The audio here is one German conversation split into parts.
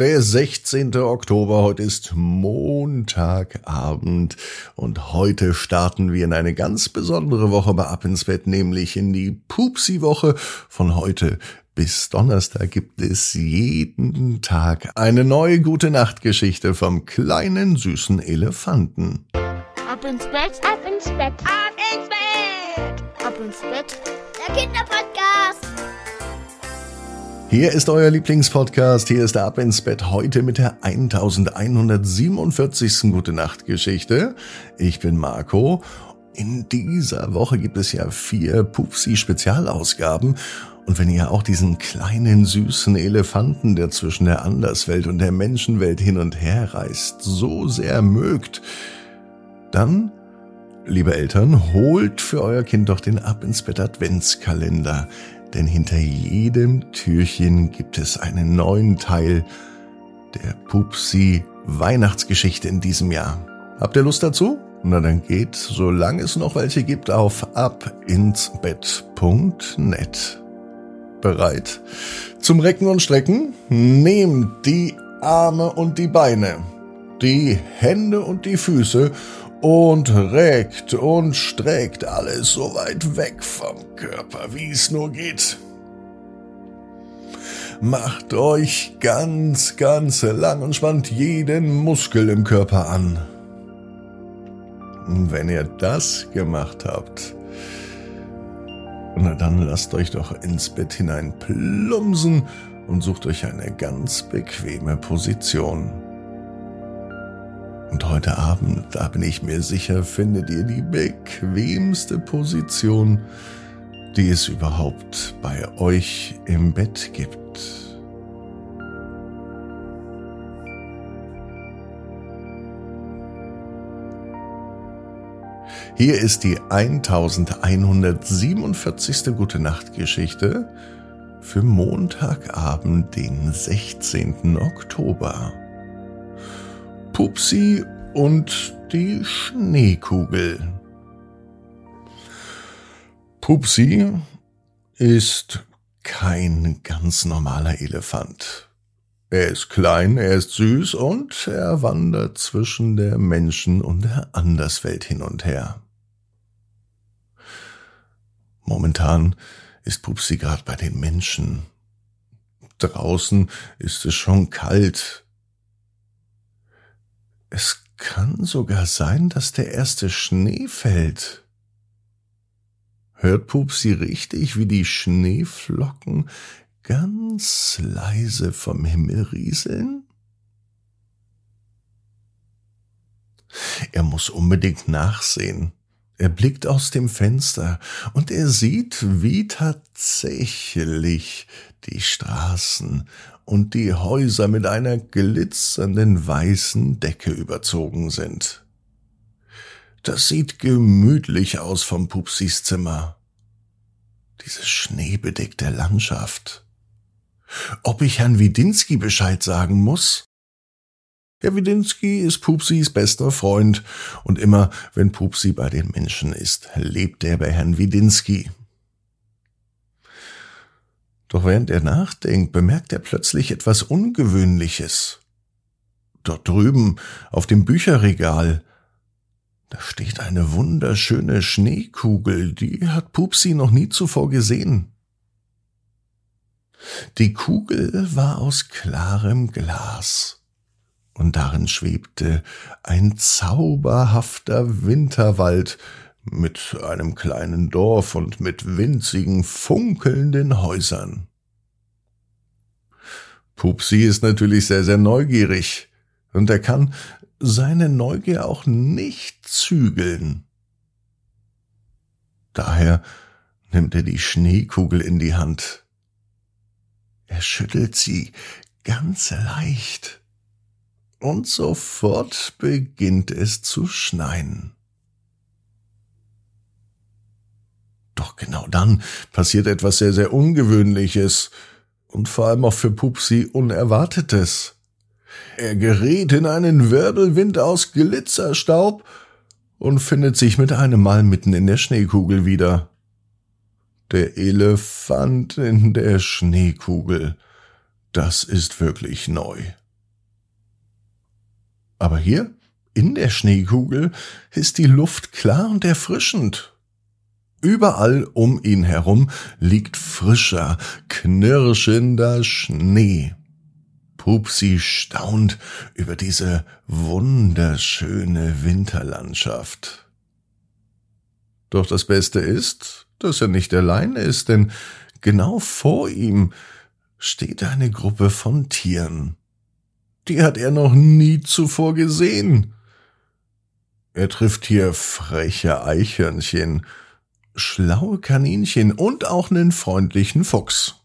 Der 16. Oktober, heute ist Montagabend und heute starten wir in eine ganz besondere Woche bei Ab ins Bett, nämlich in die Pupsi-Woche. Von heute bis Donnerstag gibt es jeden Tag eine neue gute Nachtgeschichte vom kleinen süßen Elefanten. Ab ins Bett, Ab ins Bett, Ab ins Bett! ab ins Bett. Der Kinderpodcast. Hier ist euer Lieblingspodcast, hier ist der Ab ins Bett heute mit der 1147. Gute Nacht Geschichte. Ich bin Marco. In dieser Woche gibt es ja vier Pupsi Spezialausgaben. Und wenn ihr auch diesen kleinen süßen Elefanten, der zwischen der Anderswelt und der Menschenwelt hin und her reist, so sehr mögt, dann, liebe Eltern, holt für euer Kind doch den Ab ins Bett Adventskalender. Denn hinter jedem Türchen gibt es einen neuen Teil der Pupsi Weihnachtsgeschichte in diesem Jahr. Habt ihr Lust dazu? Na dann geht, solange es noch welche gibt, auf abinsbett.net. Bereit? Zum Recken und Strecken? Nehmt die Arme und die Beine, die Hände und die Füße und reckt und streckt alles so weit weg vom Körper, wie es nur geht. Macht euch ganz, ganz lang und spannt jeden Muskel im Körper an. Und wenn ihr das gemacht habt, na dann lasst euch doch ins Bett hinein plumsen und sucht euch eine ganz bequeme Position. Und heute Abend, da bin ich mir sicher, findet ihr die bequemste Position, die es überhaupt bei euch im Bett gibt. Hier ist die 1147. Gute Nacht Geschichte für Montagabend, den 16. Oktober. Pupsi und die Schneekugel. Pupsi ist kein ganz normaler Elefant. Er ist klein, er ist süß und er wandert zwischen der Menschen- und der Anderswelt hin und her. Momentan ist Pupsi gerade bei den Menschen. Draußen ist es schon kalt. Es kann sogar sein, dass der erste Schnee fällt. Hört Pupsi richtig, wie die Schneeflocken ganz leise vom Himmel rieseln? Er muss unbedingt nachsehen. Er blickt aus dem Fenster und er sieht, wie tatsächlich die Straßen und die Häuser mit einer glitzernden weißen Decke überzogen sind. Das sieht gemütlich aus vom Pupsis Zimmer. Diese schneebedeckte Landschaft. Ob ich Herrn Widinski Bescheid sagen muss? Herr Widinski ist Pupsis bester Freund und immer, wenn Pupsi bei den Menschen ist, lebt er bei Herrn Widinski. Doch während er nachdenkt, bemerkt er plötzlich etwas Ungewöhnliches. Dort drüben auf dem Bücherregal, da steht eine wunderschöne Schneekugel, die hat Pupsi noch nie zuvor gesehen. Die Kugel war aus klarem Glas und darin schwebte ein zauberhafter Winterwald mit einem kleinen Dorf und mit winzigen, funkelnden Häusern. Pupsi ist natürlich sehr, sehr neugierig, und er kann seine Neugier auch nicht zügeln. Daher nimmt er die Schneekugel in die Hand. Er schüttelt sie ganz leicht und sofort beginnt es zu schneien. Doch genau dann passiert etwas sehr, sehr Ungewöhnliches und vor allem auch für Pupsi Unerwartetes. Er gerät in einen Wirbelwind aus Glitzerstaub und findet sich mit einem Mal mitten in der Schneekugel wieder. Der Elefant in der Schneekugel. Das ist wirklich neu. Aber hier, in der Schneekugel, ist die Luft klar und erfrischend. Überall um ihn herum liegt frischer, knirschender Schnee. Pupsi staunt über diese wunderschöne Winterlandschaft. Doch das Beste ist, dass er nicht allein ist, denn genau vor ihm steht eine Gruppe von Tieren. Die hat er noch nie zuvor gesehen. Er trifft hier freche Eichhörnchen, schlaue Kaninchen und auch einen freundlichen Fuchs.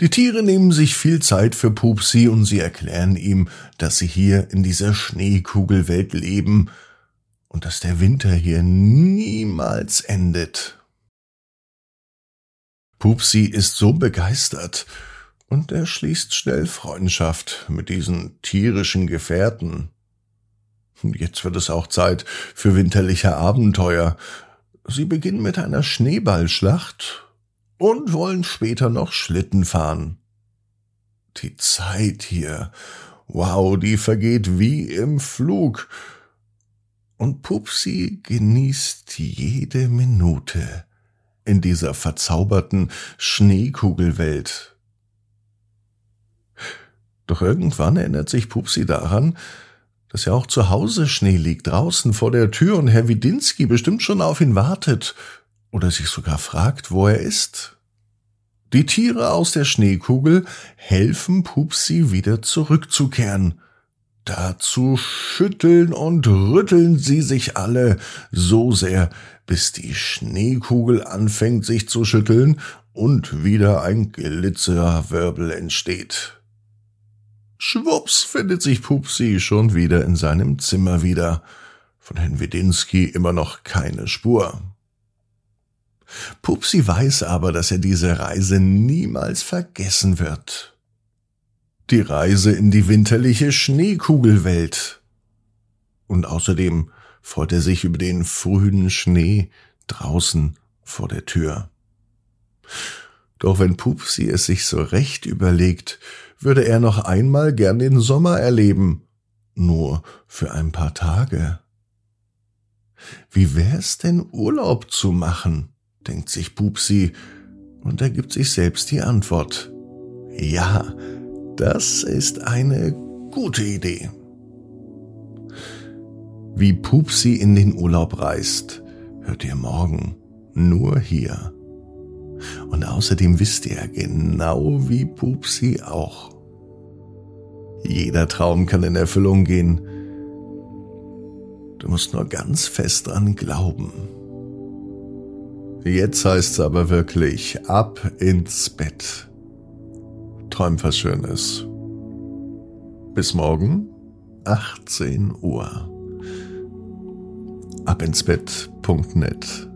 Die Tiere nehmen sich viel Zeit für Pupsi und sie erklären ihm, dass sie hier in dieser Schneekugelwelt leben und dass der Winter hier niemals endet. Pupsi ist so begeistert und er schließt schnell Freundschaft mit diesen tierischen Gefährten. Jetzt wird es auch Zeit für winterliche Abenteuer. Sie beginnen mit einer Schneeballschlacht und wollen später noch Schlitten fahren. Die Zeit hier, wow, die vergeht wie im Flug. Und Pupsi genießt jede Minute in dieser verzauberten Schneekugelwelt. Doch irgendwann erinnert sich Pupsi daran, dass ja auch zu Hause Schnee liegt, draußen vor der Tür und Herr Widinski bestimmt schon auf ihn wartet oder sich sogar fragt, wo er ist. Die Tiere aus der Schneekugel helfen Pupsi wieder zurückzukehren. Dazu schütteln und rütteln sie sich alle so sehr, bis die Schneekugel anfängt sich zu schütteln und wieder ein Glitzerwirbel entsteht. Schwupps findet sich Pupsi schon wieder in seinem Zimmer wieder. Von Herrn Wedinski immer noch keine Spur. Pupsi weiß aber, dass er diese Reise niemals vergessen wird. Die Reise in die winterliche Schneekugelwelt. Und außerdem freut er sich über den frühen Schnee draußen vor der Tür. Doch wenn Pupsi es sich so recht überlegt, würde er noch einmal gern den Sommer erleben, nur für ein paar Tage. Wie wär's denn Urlaub zu machen? denkt sich Pupsi und er gibt sich selbst die Antwort. Ja, das ist eine gute Idee. Wie Pupsi in den Urlaub reist, hört ihr morgen nur hier. Und außerdem wisst ihr genau wie Pupsi auch. Jeder Traum kann in Erfüllung gehen. Du musst nur ganz fest dran glauben. Jetzt heißt's aber wirklich ab ins Bett. Träum was Schönes. Bis morgen, 18 Uhr. Abinsbett.net.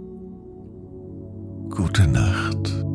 Gute Nacht.